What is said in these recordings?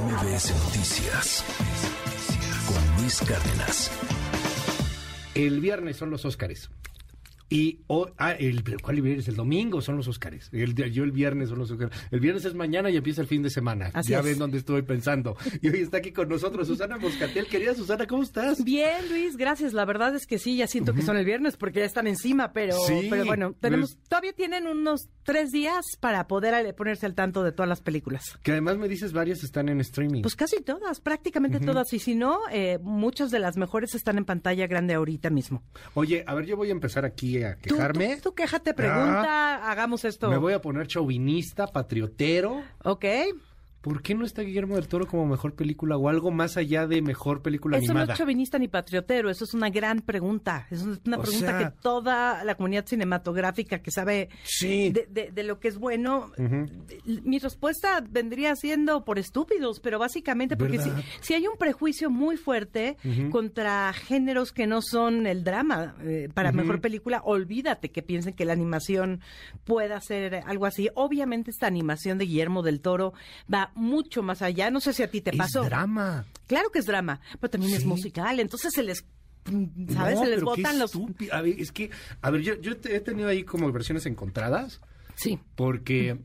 MBS Noticias con Luis Cárdenas. El viernes son los Óscares. Y hoy, ah, el, ¿cuál viernes? El domingo son los Óscares. El, yo el viernes son los Óscares. El viernes es mañana y empieza el fin de semana. Así ya es. ven dónde estoy pensando. Y hoy está aquí con nosotros Susana Moscatel. Querida Susana, ¿cómo estás? Bien, Luis, gracias. La verdad es que sí, ya siento que son el viernes porque ya están encima, pero, Sí, pero bueno, tenemos, pues- todavía tienen unos tres días para poder ponerse al tanto de todas las películas. Que además me dices varias están en streaming. Pues casi todas, prácticamente todas. Y si no, eh, muchas de las mejores están en pantalla grande ahorita mismo. Oye, a ver, yo voy a empezar aquí a Tú, quejarme. tú, tú quéjate, pregunta, hagamos esto. Me voy a poner chauvinista, patriotero. Ok. ¿Por qué no está Guillermo del Toro como mejor película o algo más allá de mejor película Eso no animada? es chauvinista ni patriotero, eso es una gran pregunta. Es una O pregunta sea- que toda la comunidad cinematográfica que sabe Sí. de, de- de lo que es bueno, mi respuesta vendría siendo por estúpidos, pero básicamente porque si hay un prejuicio muy fuerte contra géneros que no son el drama eh, para mejor película, olvídate que piensen que la animación pueda ser algo así. Obviamente esta animación de Guillermo del Toro va mucho más allá. No sé si a ti te es pasó. drama. Claro que es drama, pero también es musical, entonces se les, ¿sabes? No, se les botan los... A ver, es que, a ver, yo, yo he tenido ahí como versiones encontradas, Sí. porque,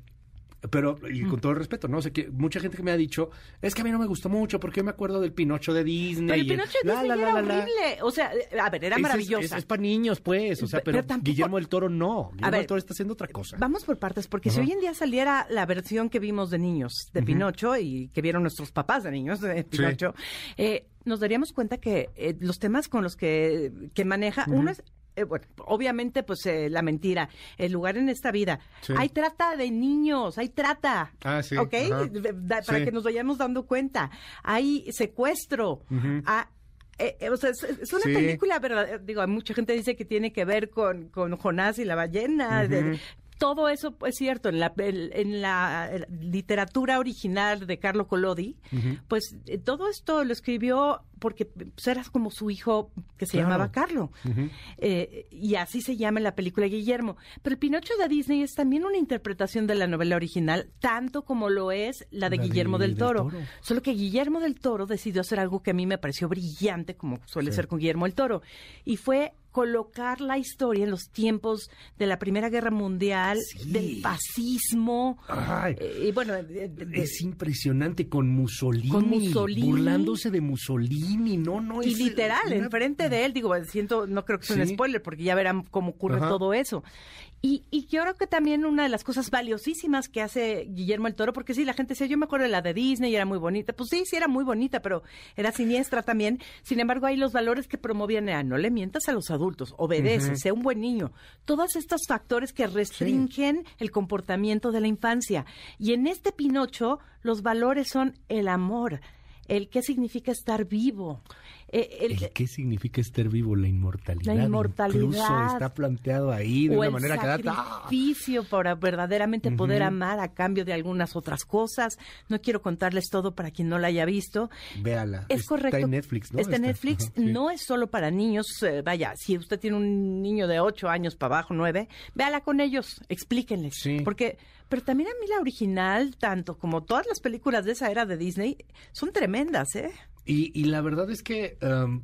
pero, y con todo el respeto, ¿no? O sea, que mucha gente que me ha dicho, es que a mí no me gustó mucho, porque yo me acuerdo del Pinocho de Disney. Pero el Pinocho de Disney la, la, era la, la. horrible. O sea, a ver, era es- maravillosa. Es, para niños, pues, o sea, Pe- pero, pero tampoco- Guillermo del Toro no. Guillermo ver, del Toro está haciendo otra cosa. Vamos por partes, porque si hoy en día saliera la versión que vimos de niños de Pinocho y que vieron nuestros papás de niños de Pinocho, eh, nos daríamos cuenta que eh, los temas con los que, que maneja, uno es, eh, bueno, obviamente, pues eh, la mentira, el lugar en esta vida. Sí. Hay trata de niños, hay trata. Ah, sí, ¿Ok? da- Para Sí. que nos vayamos dando cuenta. Hay secuestro. Ah, eh, eh, o sea, es, es una Sí. película, verdad, digo, mucha gente dice que tiene que ver con, con Jonás y la ballena. de- todo eso es cierto. En la, el- en la literatura original de Carlo Collodi, pues eh, todo esto lo escribió porque pues, era como su hijo que se Claro. llamaba Carlo. Eh, y así se llama en la película Guillermo. Pero el Pinocho de Disney es también una interpretación de la novela original, tanto como lo es la de La Guillermo del, del Toro. Toro. Solo que Guillermo del Toro decidió hacer algo que a mí me pareció brillante, como suele ser con Guillermo del Toro, y fue colocar la historia en los tiempos de la Primera Guerra Mundial, Sí. del fascismo, Ay. eh, y bueno, de- de- de- Es impresionante con Mussolini, Con Mussolini. burlándose de Mussolini, no, no y es literal, una- enfrente de él, digo, siento, no creo que sea un spoiler, porque ya verán cómo ocurre Ajá. todo eso. Y, y yo creo que también una de las cosas valiosísimas que hace Guillermo el Toro, porque sí, la gente decía, yo me acuerdo de la de Disney y era muy bonita. Pues sí, sí era muy bonita, pero era siniestra también. Sin embargo, ahí los valores que promovían eran, no le mientas a los adultos, obedece, sea un buen niño. Todos estos factores que restringen el comportamiento de la infancia. Y en este Pinocho, los valores son el amor, el qué significa estar vivo. Eh, el- ¿El qué significa estar vivo? La inmortalidad. La inmortalidad. Incluso está planteado ahí de o una el manera que da... Sacrificio para verdaderamente poder amar a cambio de algunas otras cosas. No quiero contarles todo para quien no la haya visto. Véala. Es Está correcto. en Netflix, ¿no? Está en Está- Netflix. No es solo para niños. eh, vaya, si usted tiene un niño de 8 años para abajo, 9, véala con ellos. Explíquenles. Sí. Porque, pero también a mí la original, tanto como todas las películas de esa era de Disney, son tremendas, ¿eh? Y, y la verdad es que um,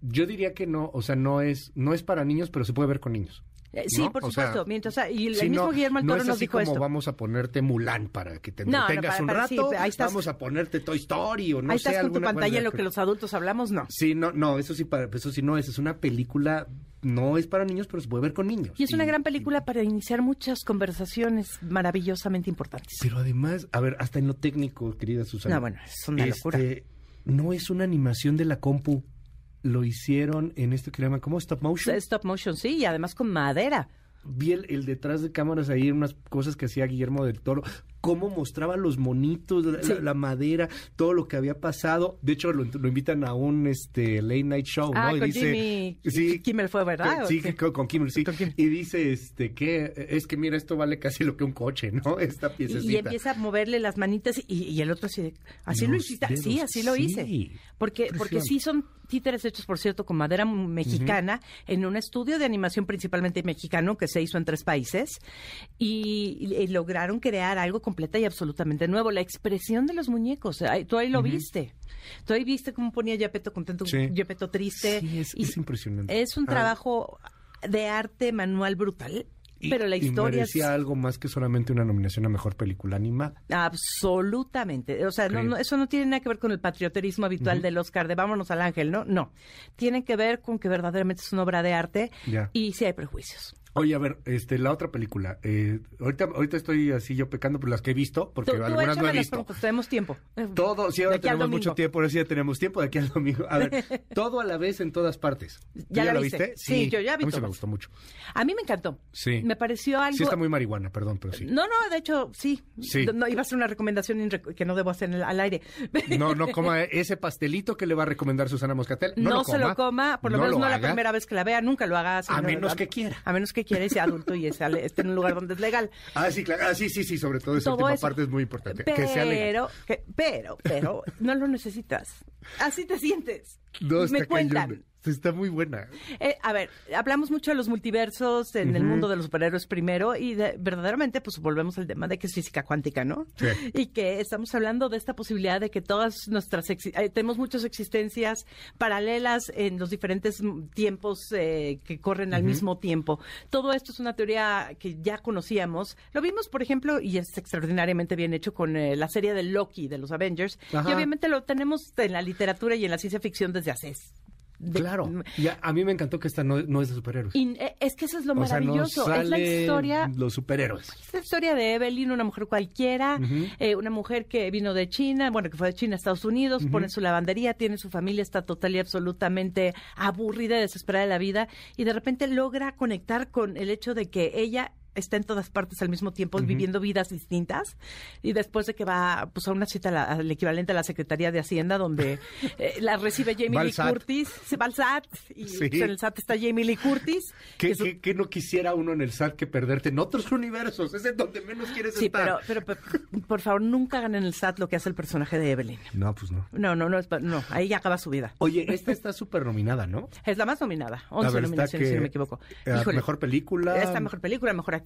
yo diría que no, o sea, no es, no es para niños, pero se puede ver con niños. Eh, Sí, ¿no? por O sea, supuesto. Mientras, y el sí, mismo no, Guillermo del no es nos así dijo como esto. vamos a ponerte Mulan para que te No, no, entretengas para- un para- sí, rato. ahí estás- vamos a ponerte Toy Story o no Ahí sé, estás con tu pantalla en lo que los adultos hablamos, no. Sí, no, no, eso sí, para, eso sí no es, es una película, no es para niños, pero se puede ver con niños. Y es una gran película para iniciar muchas conversaciones maravillosamente importantes. Pero además, a ver, hasta en lo técnico, querida Susana. No, bueno, es una locura. No es una animación de la compu. Lo hicieron en esto que llaman, ¿cómo? Stop motion. Stop motion, sí, y además con madera. Vi el, el detrás de cámaras ahí, unas cosas que hacía Guillermo del Toro, cómo mostraba los monitos, la, Sí. la- la madera, todo lo que había pasado. De hecho, lo, lo invitan a un este late night show, Ah, ¿no? Y con dice, Jimmy sí, Kimmel fue, ¿verdad? que- ¿O sí, con, con Kimmel, sí. Con Kimmel. Y dice, este, que es que mira, esto vale casi lo que un coche, ¿no? Esta Y, piececita. y empieza a moverle las manitas y, y el otro así, de, así lo hiciste, dedos, sí, así lo sí. hice. Porque, porque sí son títeres hechos, por cierto, con madera mexicana, en un estudio de animación principalmente mexicano que se hizo en tres países y, y lograron crear algo completa y absolutamente nuevo. La expresión de los muñecos, ahí- tú ahí lo viste. Tú ahí viste cómo ponía Gepetto contento, Sí. Triste. Sí, es, Y es impresionante. es un Ah, trabajo de arte manual brutal, y- pero la y historia es merecía algo más que solamente una nominación a mejor película animada. absolutamente, o sea, no, no, eso no tiene nada que ver con el patrioterismo habitual del Oscar de vámonos al ángel, ¿no? No, tiene que ver con que verdaderamente es una obra de arte Ya. y sí hay prejuicios. Oye, a ver, este, la otra película. eh, ahorita, ahorita estoy así yo pecando por las que he visto, porque Tú, tú algunas no he visto. pues tenemos tiempo. Todo, sí, ahora tenemos mucho tiempo, ahora sí ya tenemos tiempo de aquí al domingo. A ver, todo a la vez en todas partes. ¿Tú ¿Ya la la viste? viste? Sí, yo ya vi A mí sí me gustó mucho. A mí me encantó. Sí. Me pareció algo... Sí está muy marihuana, perdón, pero sí. No, no, de hecho, sí. Sí. No, iba a ser una recomendación que no debo hacer en el- al aire. No, no coma ese pastelito que le va a recomendar Susana Moscatel. No, No, lo se lo coma, por lo menos lo no la haga. primera vez que la vea, nunca lo haga. sino- menos que quiera. A menos que quiera y sea adulto y sea- esté en un lugar donde es legal. Ah, sí, claro. Ah, sí, sí, sí, sobre todo esa Todo última eso. parte es muy importante. que sea legal. Pero, que- pero, pero, no lo necesitas. Así te sientes. No, Me cuentan. Está muy buena. Eh, a ver, hablamos mucho de los multiversos en el mundo de los superhéroes primero y de- verdaderamente pues volvemos al tema de que es física cuántica, ¿no? Sí. Y que estamos hablando de esta posibilidad de que todas nuestras eh, tenemos muchas existencias paralelas en los diferentes tiempos eh, que corren al mismo tiempo. Todo esto es una teoría que ya conocíamos. Lo vimos, por ejemplo, y es extraordinariamente bien hecho con eh, la serie de Loki de los Avengers. Ajá. Y obviamente lo tenemos en la literatura y en la ciencia ficción desde hace de- Claro. Y a, a mí me encantó que esta no, no es de superhéroes. y, eh, es que eso es lo o sea, no maravilloso. es la historia. los superhéroes. Es la historia de Evelyn, una mujer cualquiera, eh, una mujer que vino de China, bueno, que fue de China a Estados Unidos, pone su lavandería, tiene su familia, está total y absolutamente aburrida, desesperada de la vida, y de repente logra conectar con el hecho de que ella está en todas partes al mismo tiempo, viviendo vidas distintas, y después de que va pues, a una cita la- al equivalente a la Secretaría de Hacienda, donde eh, la recibe Jamie Lee. Curtis, se va al SAT, y Sí. en el SAT está Jamie Lee Curtis. ¿Qué, que qué- qué no quisiera uno en el SAT que perderte en otros universos? Es en donde menos quieres Sí, estar. pero, pero, pero, por favor, nunca hagan en el SAT lo que hace el personaje de Evelyn. No, pues no. No, no, no, es pa- no, ahí ya acaba su vida. Oye, esta está súper nominada, ¿no? Es la más nominada, A 11 ver, está nominaciones, si no me equivoco. Híjole, mejor película. Esta mejor película, mejor actriz,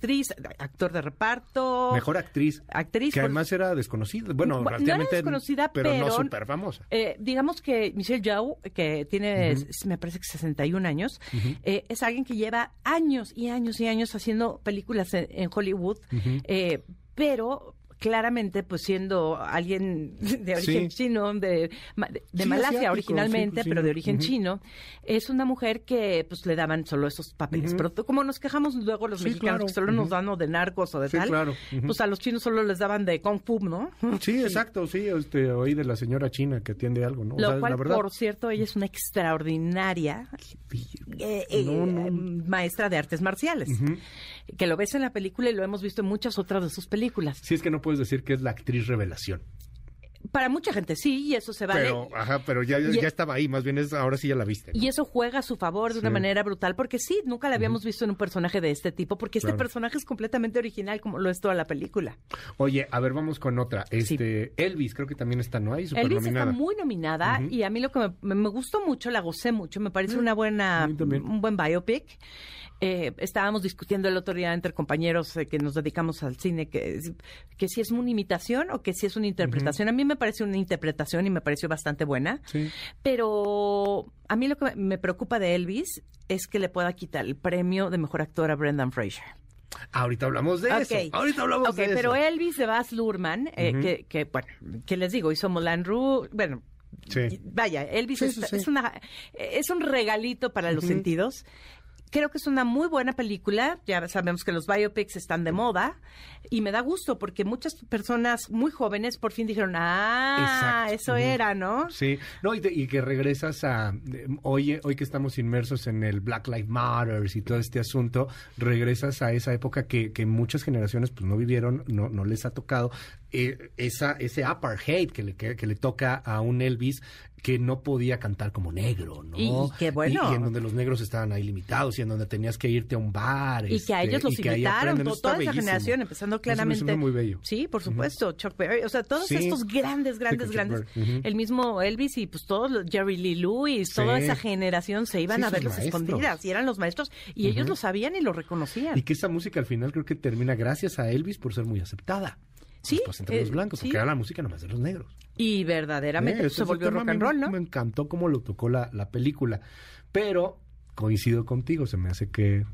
actor de reparto. Mejor actriz. Actriz, Que por- además era desconocida. Bueno, Bu- no era relativamente. desconocida, pero, no súper famosa. Eh, digamos que Michelle Yeoh, que tiene, me parece que 61 años, eh, es alguien que lleva años y años y años haciendo películas en, en Hollywood, eh, pero claramente pues siendo alguien de origen Sí. chino, de, de, de Sí, Malasia asiático, originalmente, sí, sí. pero de origen chino, es una mujer que pues le daban solo esos papeles. Pero como nos quejamos luego los mexicanos claro. que solo nos dan o de narcos o de tal, claro. Pues a los chinos solo les daban de Kung Fu, ¿no? Sí, exacto, sí, este, oí de la señora china que atiende algo, ¿no? O Lo sea, cual, la verdad. por cierto, ella es una extraordinaria eh, eh, No, no. maestra de artes marciales. Que lo ves en la película y lo hemos visto en muchas otras de sus películas. Sí, es que no puedes decir que es la actriz revelación. Para mucha gente sí, y eso se vale. Pero, ajá, pero ya, ya estaba ahí, más bien es, ahora sí ya la viste. ¿no? Y eso juega a su favor de una manera brutal, porque sí, nunca la habíamos visto en un personaje de este tipo, porque este Claro. personaje es completamente original, como lo es toda la película. Oye, a ver, vamos con otra. Este, Elvis, creo que también está, ¿no? Ahí súper Elvis está nominada. muy nominada y a mí lo que me, me- me gustó mucho, la gocé mucho, me parece una a buena, un buen biopic. Eh, estábamos discutiendo el otro día entre compañeros eh, que nos dedicamos al cine que, que si es una imitación o que si es una interpretación. A mí me parece una interpretación y me pareció bastante buena. Sí. Pero a mí lo que me- preocupa de Elvis es que le pueda quitar el premio de mejor actor a Brendan Fraser. Ahorita hablamos de eso. Ahorita hablamos Ok, de pero eso. Elvis de Baz Luhrmann, eh, que, que, bueno, que les digo, hizo Moulin Rouge, bueno, Sí. vaya, Elvis Sí, sí, es una, es un regalito para los sentidos. Creo que es una muy buena película. Ya sabemos que los biopics están de moda y me da gusto porque muchas personas muy jóvenes por fin dijeron, ah, Exacto. eso era, ¿no? Sí, no, y, te- y que regresas a, eh, hoy, hoy que estamos inmersos en el Black Lives Matter y todo este asunto, regresas a esa época que, que muchas generaciones pues no vivieron, no, no les ha tocado, eh, esa, ese apartheid que le, que, que le toca a un Elvis que no podía cantar como negro, ¿no? Y- y qué bueno. Y, y en donde los negros estaban ahí limitados y en donde tenías que irte a un bar. Y que a este, ellos los que ahí invitaron, toda esa bellísimo. generación, empezando Eso me suena claramente. muy bello. Sí, por supuesto, Chuck Berry, o sea, todos Sí. estos grandes, grandes, grandes, el mismo Elvis y pues todos, los- Jerry Lee Lewis, toda esa generación se iban a verlos maestros. escondidas y eran los maestros y ellos lo sabían y lo reconocían. Y que esa música al final creo que termina gracias a Elvis por ser muy aceptada. Sí, después entre los eh, blancos, sí. porque era la música nomás de los negros. Y verdaderamente Eh, pues, se volvió tema, rock and roll, ¿no? Me encantó cómo lo tocó la, la película. Pero coincido contigo, se me hace que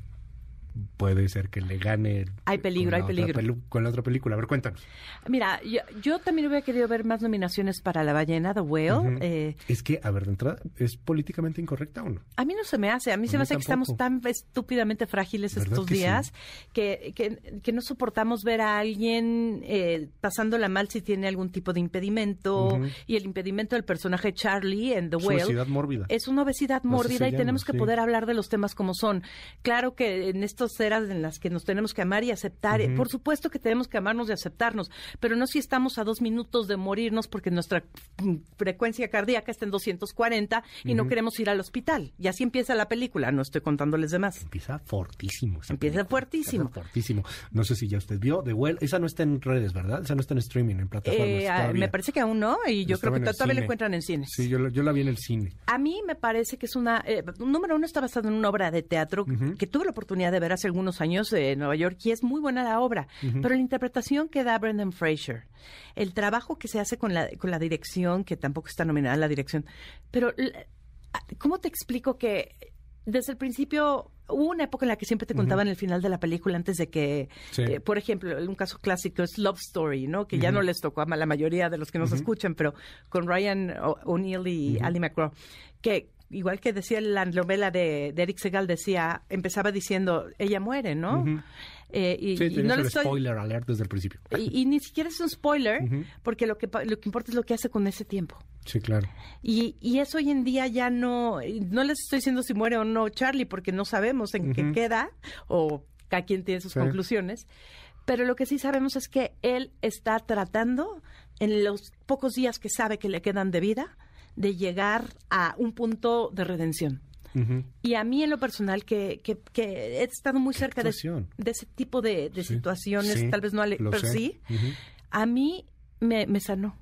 puede ser que le gane. Hay peligro, hay peligro. con la otra película. A ver, cuéntanos. Mira, yo, yo también hubiera querido ver más nominaciones para La Ballena, The Whale. Eh, Es que, a ver, de entrada, ¿es políticamente incorrecta o no? a mí no se me hace, a mí A se me hace que estamos tan estúpidamente frágiles ¿Verdad estos que sí? días que, que, que no soportamos ver a alguien eh, pasándola mal si tiene algún tipo de impedimento. Y el impedimento del personaje Charlie en The Whale Obesidad mórbida. es una obesidad mórbida y llama, tenemos que sí. poder hablar de los temas como son. Claro que en estas eras en las que nos tenemos que amar y aceptar, eh, por supuesto que tenemos que amarnos y aceptarnos, pero no si estamos a dos minutos de morirnos porque nuestra frecuencia cardíaca está en 240 y no queremos ir al hospital. Y así empieza la película, no estoy contándoles de más. Empieza fortísimo. Empieza fuertísimo. Empieza fuertísimo. No sé si ya usted vio The Well. Esa no está en redes, ¿verdad? Esa no está en streaming, en plataformas. Eh, ah, me parece que aún no, y yo creo que todavía la encuentran en cines. Sí, yo, yo la vi en el cine. A mí me parece que es una... eh, número uno, está basado en una obra de teatro que tuve la oportunidad de ver hace algunos años en Nueva York y es muy buena la obra, pero la interpretación que da Brendan Fraser, el trabajo que se hace con la, con la dirección, que tampoco está nominada la dirección, pero l- ¿cómo te explico que desde el principio... Hubo una época en la que siempre te contaban el final de la película antes de que, Sí. eh, por ejemplo, un caso clásico es Love Story, ¿no? Que ya no les tocó a la mayoría de los que nos escuchan, pero con Ryan O'Neill y Ali McGraw, que igual que decía la novela de, de Eric Segal, decía, empezaba diciendo, ella muere, ¿no? Eh, y, Sí, y no el le estoy... spoiler alert desde el principio. Y, y ni siquiera es un spoiler, porque lo que, lo que importa es lo que hace con ese tiempo. Sí, claro. Y, y eso hoy en día ya no, no les estoy diciendo si muere o no Charlie, porque no sabemos en qué queda, o cada quien tiene sus Sí. conclusiones. Pero lo que sí sabemos es que él está tratando, en los pocos días que sabe que le quedan de vida, de llegar a un punto de redención. Y a mí en lo personal, que, que, que he estado muy ¿Qué cerca de, ese tipo de, de Sí, situaciones, sí, tal vez no, ale- pero sé. sí, a mí me, me sanó.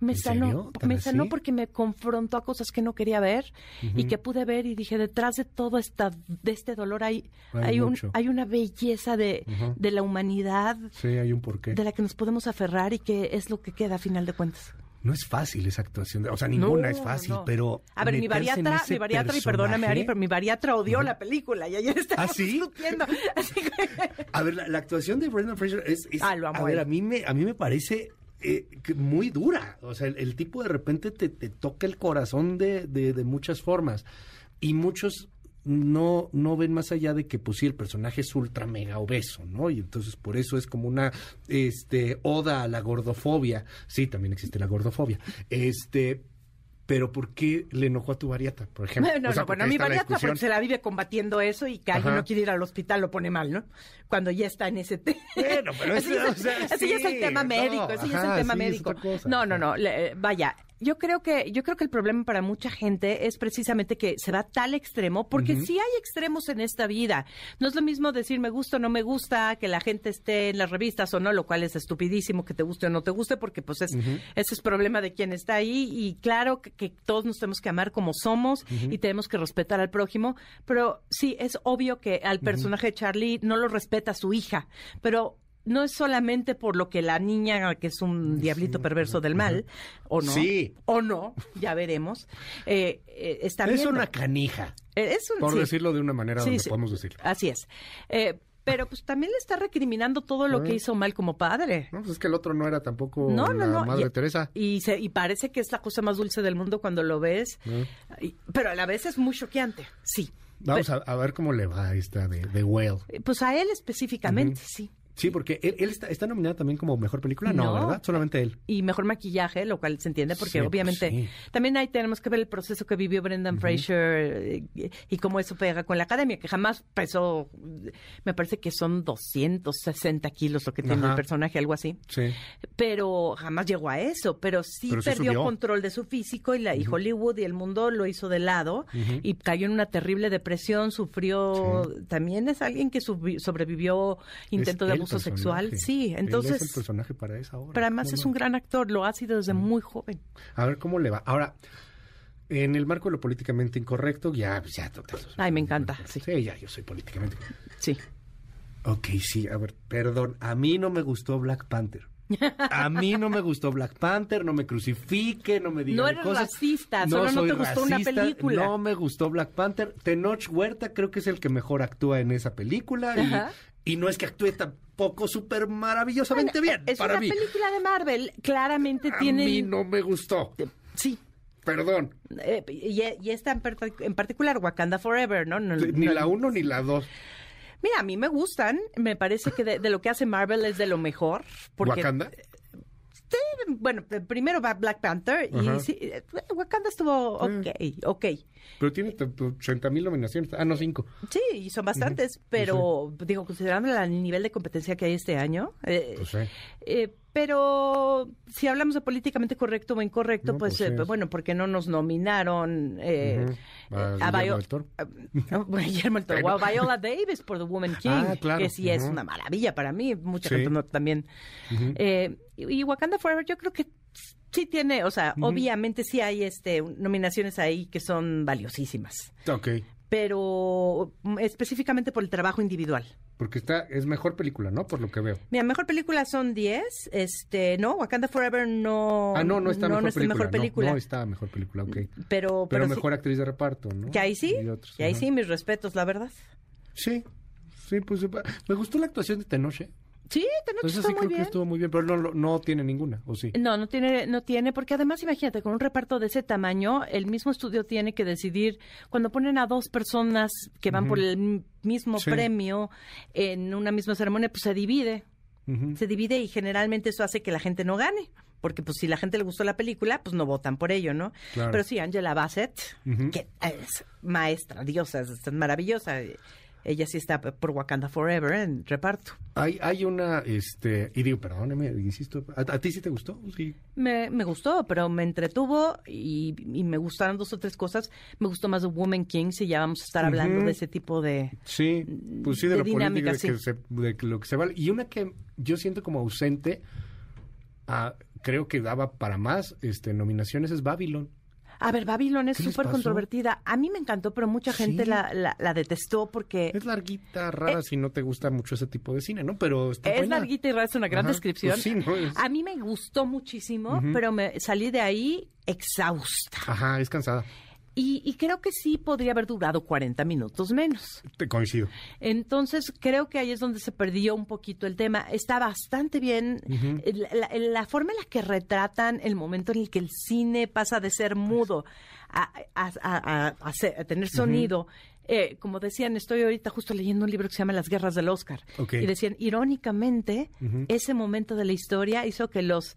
Me ¿En sanó, me sanó porque me confrontó a cosas que no quería ver y que pude ver y dije, detrás de todo esta, de este dolor hay, Hay hay, un, hay una belleza de, de la humanidad Sí, hay un porqué. de la que nos podemos aferrar y que es lo que queda a final de cuentas. No es fácil esa actuación. O sea, ninguna No, es fácil, no. pero. A ver, mi bariatra, mi bariatra, y perdóname, Ari, pero mi bariatra odió la película y ayer estaba ¿Ah, sí? discutiendo. Así que- A ver, la, la actuación de Brendan Fraser es. es- Ah, lo amo a ver, a mí me, a mí me parece. eh, muy dura. O sea, el, el tipo de repente te, te toca el corazón de, de, de muchas formas. Y muchos no, no ven más allá de que, pues sí, el personaje es ultra mega obeso, ¿no? Y entonces por eso es como una este, oda a la gordofobia. Sí, también existe la gordofobia. Este. Pero ¿por qué le enojó a tu variata, por ejemplo? No, O sea, no, porque bueno, ahí mi discusión. porque se la vive combatiendo eso y que alguien no quiere ir al hospital lo pone mal, ¿no? Cuando ya está en ese tema. Bueno, pero eso, ya o sea, es, el tema no, médico, ese ya es el tema médico. no, no, no, le- eh, vaya, yo creo que yo creo que el problema para mucha gente es precisamente que se va a tal extremo, porque Ujú. sí hay extremos en esta vida. No es lo mismo decir me gusta o no me gusta, que la gente esté en las revistas o no, lo cual es estupidísimo que te guste o no te guste, porque pues es ese es problema de quien está ahí y claro que, que todos nos tenemos que amar como somos y tenemos que respetar al prójimo, pero sí es obvio que al personaje de Charlie no lo respeta su hija, pero no es solamente por lo que la niña, que es un diablito perverso del mal, o no, Sí. o no, ya veremos, eh, eh, está Es viendo. una canija, Eh, es un- por sí. decirlo de una manera Sí, donde podemos decirlo. Así es. Eh, pero pues también le está recriminando todo lo que Ah. hizo mal como padre. No, pues es que el otro no era tampoco No, no, la no. Madre y, Teresa. Y, se- y parece que es la cosa más dulce del mundo cuando lo ves. Y- pero a la vez es muy choqueante, sí. Vamos a, a ver cómo le va esta de, de Whale. Eh, Pues a él específicamente, sí. Sí, porque él, él está, está nominado también como mejor película, no, No. ¿verdad? Solamente él. Y mejor maquillaje, lo cual se entiende porque Sí, pues obviamente sí. también ahí tenemos que ver el proceso que vivió Brendan Fraser eh, y cómo eso pega con la academia, que jamás pesó, me parece que son 260 kilos lo que tiene Ajá. el personaje, algo así. Sí. pero jamás llegó a eso, pero sí Pero perdió subió. control de su físico y, la, y Hollywood y el mundo lo hizo de lado y cayó en una terrible depresión, sufrió, también es alguien que sobrevivió intento Es de el abuso sexual, sí, Él entonces, es el personaje para esa obra. pero además ¿cómo es no? un gran actor, lo ha sido desde muy joven. A ver cómo le va. Ahora, en el marco de lo políticamente incorrecto, ya, pues, ya, total. Ay, me encanta, sí. Sí, ya, yo soy políticamente Sí. Ok, sí, a ver, perdón. A mí no me gustó Black Panther. A mí no me gustó Black Panther, no me crucifique, no me digan No eres cosas. racista, solo no te gustó una película. No me gustó Black Panther. Tenoch Huerta creo que es el que mejor actúa en esa película. y-. Y, no es que actúe tampoco súper maravillosamente Bueno, bien Es para una mí. película de Marvel, claramente A tiene... mí no me gustó. Sí. Perdón. Eh, y, y esta en, part- en particular, Wakanda Forever, ¿no? No- Ni no- la uno ni la dos. Mira, a mí me gustan. Me parece que de, de lo que hace Marvel es de lo mejor. Porque, ¿Wakanda? Sí, bueno, primero va Black Panther y sí, eh, Wakanda estuvo ok, ok. Pero tiene t- t- 80 mil nominaciones. Ah, no, cinco. Sí, y son bastantes, pero digo, considerando el nivel de competencia que hay este año, eh, Pues sí. eh, pero si hablamos de políticamente correcto o incorrecto, No, pues, pues eh, sí. bueno, porque no nos nominaron eh. A eh, Guillermo Vio- del Toro. a- Guillermo del Toro. Wow, Viola Davis por The Woman King, Ah, claro. que sí es una maravilla para mí, mucha Sí. gente no, también. Eh, y y Wakanda Forever yo creo que sí tiene, o sea, obviamente sí hay este nominaciones ahí que son valiosísimas, Ok. pero mm, específicamente por el trabajo individual. Porque está, es mejor película, ¿no? Por lo que veo. Mira, mejor película son 10, este, no, Wakanda Forever no Ah, no, no está mejor, está película, mejor película. No, no está mejor película, ok. pero, Pero, pero, sí- mejor actriz de reparto, ¿no? que ahí sí, Y otros, que ahí sí, mis respetos, la verdad. Sí, sí, pues me gustó la actuación de Tenoch. Sí, Tenoch Eso está sí muy creo bien. que estuvo muy bien, pero no, lo- no tiene ninguna, ¿o sí? No, no tiene, no tiene, porque además imagínate, con un reparto de ese tamaño, el mismo estudio tiene que decidir, cuando ponen a dos personas que van por el mismo Sí. premio en una misma ceremonia, pues se divide, se divide y generalmente eso hace que la gente no gane. Porque pues si la gente le gustó la película, pues no votan por ello, ¿no? Claro. Pero sí, Angela Bassett, que es maestra, diosa, es maravillosa. Ella sí está por Wakanda Forever en reparto. Hay, hay una, este, y digo, perdóneme, insisto, ¿a, a ti sí te gustó? Sí. Me, me gustó, pero me entretuvo y, y me gustaron dos o tres cosas. Me gustó más The Woman King, si ya vamos a estar hablando de ese tipo de... Sí, pues sí, de, de lo dinámica, político, de, sí. que se, de lo que se vale. Y una que yo siento como ausente, ah, creo que daba para más este, nominaciones, es Babylon. A ver, Babylon es ¿Qué les súper controvertida. A mí me encantó, pero mucha gente Sí. la, la, la detestó porque Es larguita, rara, si no te gusta mucho ese tipo de cine, ¿no? Pero está es buena. larguita y rara, es una gran Ajá, descripción. pues sí, ¿no? Es- A mí me gustó muchísimo, pero me salí de ahí exhausta. Ajá, es cansada. Y, y creo que sí podría haber durado 40 minutos menos. Te coincido. Entonces, creo que ahí es donde se perdió un poquito el tema. Está bastante bien eh, la, la- la forma en la que retratan el momento en el que el cine pasa de ser mudo a, a- a- a- a ser- a tener sonido. Eh, como decían, estoy ahorita justo leyendo un libro que se llama Las Guerras del Oscar. Ok. Y decían, irónicamente, ese momento de la historia hizo que los lo-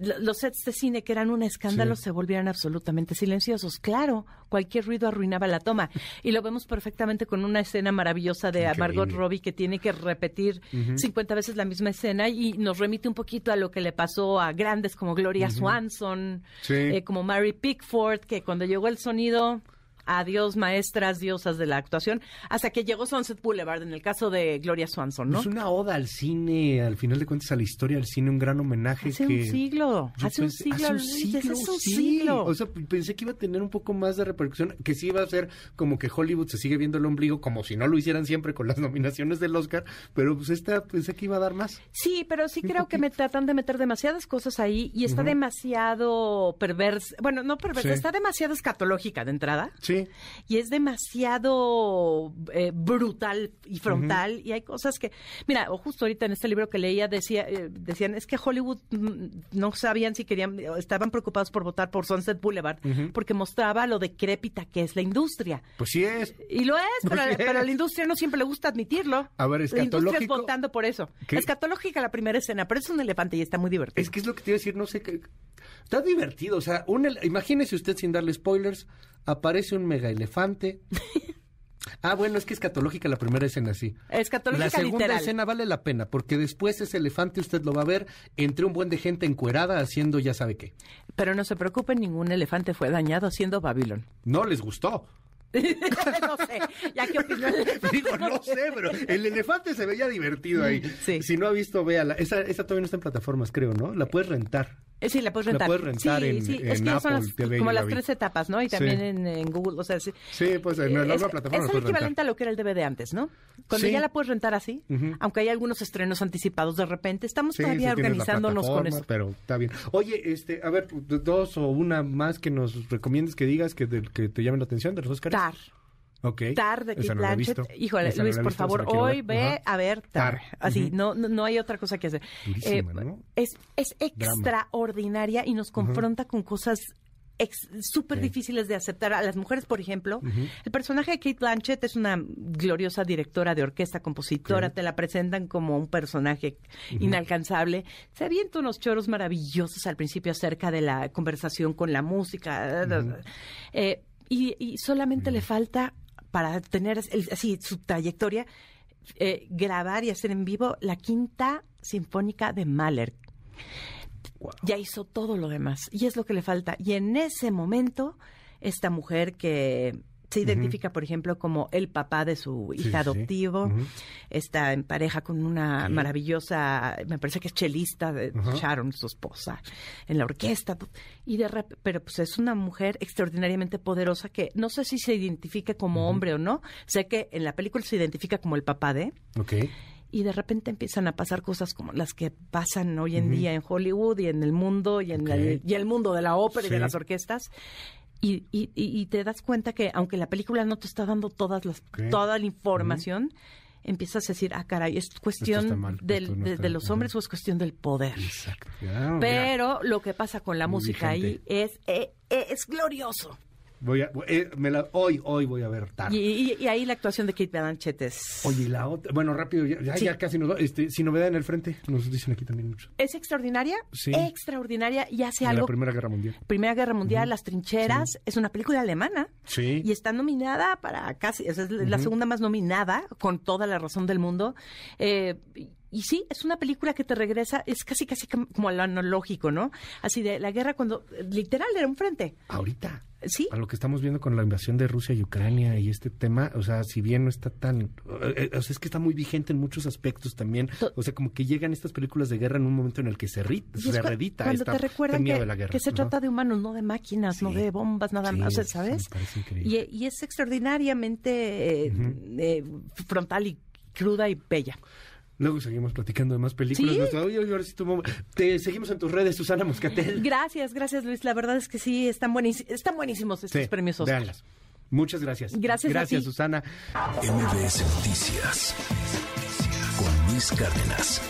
los sets de cine que eran un escándalo Sí. se volvieran absolutamente silenciosos. Claro, cualquier ruido arruinaba la toma. Y lo vemos perfectamente con una escena maravillosa de Increíble. Margot Robbie que tiene que repetir 50 veces la misma escena y nos remite un poquito a lo que le pasó a grandes como Gloria Swanson, Sí. eh, como Mary Pickford, que cuando llegó el sonido, adiós maestras, diosas de la actuación, hasta que llegó Sunset Boulevard en el caso de Gloria Swanson, ¿no? Es una oda al cine, al final de cuentas a la historia del cine, un gran homenaje Hace que... un siglo, hace un siglo, hace un siglo, hace un sí. siglo. O sea, pensé que iba a tener un poco más de repercusión, que sí iba a ser como que Hollywood se sigue viendo el ombligo, como si no lo hicieran siempre con las nominaciones del Oscar, pero pues esta pensé que iba a dar más. Sí, pero sí Un creo que me tratan de meter demasiadas cosas ahí y está demasiado perversa. Bueno, no perversa, Sí. está demasiado escatológica de entrada Sí, y es demasiado eh, brutal y frontal y hay cosas que, mira, o justo ahorita en este libro que leía decía, eh, decían es que Hollywood mm, no sabían si querían, estaban preocupados por votar por Sunset Boulevard porque mostraba lo decrépita que es la industria. pues sí es. Y lo es, pero, Pues sí pero a es. la industria no siempre le gusta admitirlo. A ver, La industria es escatológico- votando por eso. ¿Qué? Escatológica la primera escena, pero es un elefante y está muy divertido. Es que es lo que te iba a decir, no sé qué. Está divertido, o sea, un imagínese usted sin darle spoilers, aparece un mega elefante. Ah, bueno, es que es catológica la primera escena, sí. Escatológica La segunda literal. escena vale la pena, porque después ese elefante usted lo va a ver entre un buen de gente encuerada haciendo ya sabe qué. Pero no se preocupen, ningún elefante fue dañado haciendo Babylon. No les gustó. no sé, ya qué opinó el elefante. Digo, no sé, pero el elefante se veía divertido ahí. Sí. Si no ha visto, véala. Esa, esa todavía no está en plataformas, creo, ¿no? La puedes rentar. Eh, Sí, la puedes rentar. La puedes rentar sí, en- sí, en es que Apple las- TV, como la las tres etapas, ¿no? Y también en, en Google, o sea, sí. Pues en la Eh, nueva es, plataforma es el rentar. equivalente a lo que era el DVD antes, ¿no? Cuando ya la puedes rentar así, aunque hay algunos estrenos anticipados de repente, estamos todavía la organizándonos con eso. Pero está bien. Oye, este, a ver, dos o una más que nos recomiendes que digas que, de- que te llamen la atención de los Oscars. Tar. Ok. Tar de Kate no Blanchett. Híjole, Esa Luis, por visto, favor, hoy ver. ve Ajá. a ver Tar. Tar. Así, Ujú. no, no, no hay otra cosa que hacer. Eh. Es, es extraordinaria y nos confronta con cosas súper difíciles de aceptar. A las mujeres, por ejemplo, el personaje de Kate Blanchett es una gloriosa directora de orquesta, compositora, te la presentan como un personaje inalcanzable. Se avienta unos choros maravillosos al principio acerca de la conversación con la música. Eh, y, y solamente le falta para tener el- así su trayectoria eh, grabar y hacer en vivo la quinta sinfónica de Mahler. Ya hizo todo lo demás y es lo que le falta. Y en ese momento, esta mujer que se identifica, por ejemplo, como el papá de su hija sí, sí. adoptivo, está en pareja con una maravillosa, me parece que es chelista de. Sharon, su esposa, en la orquesta. Y de rep- pero pues es una mujer extraordinariamente poderosa que no sé si se identifica como hombre o no. Sé que en la película se identifica como el papá de y de repente empiezan a pasar cosas como las que pasan hoy en día en Hollywood y en el mundo y en Ok. el, y el mundo de la ópera y de las orquestas. Y, y- y- te das cuenta que aunque la película no te está dando todas las, toda la información, empiezas a decir, ah, caray, ¿es cuestión mal, del- no de, los hombres o es cuestión del poder? Exacto. Mira, Pero lo que pasa con la música ahí es, eh, eh, es glorioso. Voy a, eh, me la- hoy, hoy voy a ver Tar. Y, y- y ahí la actuación de Kate Blanchett es... Oye, y la otra, bueno, rápido, ya, ya, Sí. ya casi nos va, este, sin novedad en el frente, nos dicen aquí también mucho. Es extraordinaria, Sí. extraordinaria y hace la algo Primera Guerra Mundial. Primera Guerra Mundial, Las Trincheras, es una película alemana Sí. y está nominada para casi, es la segunda más nominada, con toda la razón del mundo. Eh, y- sí, es una película que te regresa, es casi, casi com- como lo analógico, ¿no? Así de la guerra cuando, literal, era un frente. Ahorita. Sí, A lo que estamos viendo con la invasión de Rusia y Ucrania y este tema, o sea, si bien no está tan... eh, eh, o sea, es que está muy vigente en muchos aspectos también. O sea, como que llegan estas películas de guerra en un momento en el que se, es se redita cuando esta, te recuerdan que, de la guerra. que se trata de humanos, no de máquinas, no de bombas, nada Sí, más, o sea, ¿sabes? Y, y es extraordinariamente eh, eh, frontal y cruda y bella. Luego seguimos platicando de más películas. Sí. Nuestra- Oye, oye, ahora sí tu mom- Te seguimos en tus redes, Susana Moscatel. Gracias, gracias Luis. La verdad es que sí, están, buenis- están buenísimos estos Sí, premios Oscar. véanlas. Muchas gracias. Gracias a Gracias, ti. Susana. MBS Noticias con Luis Cárdenas.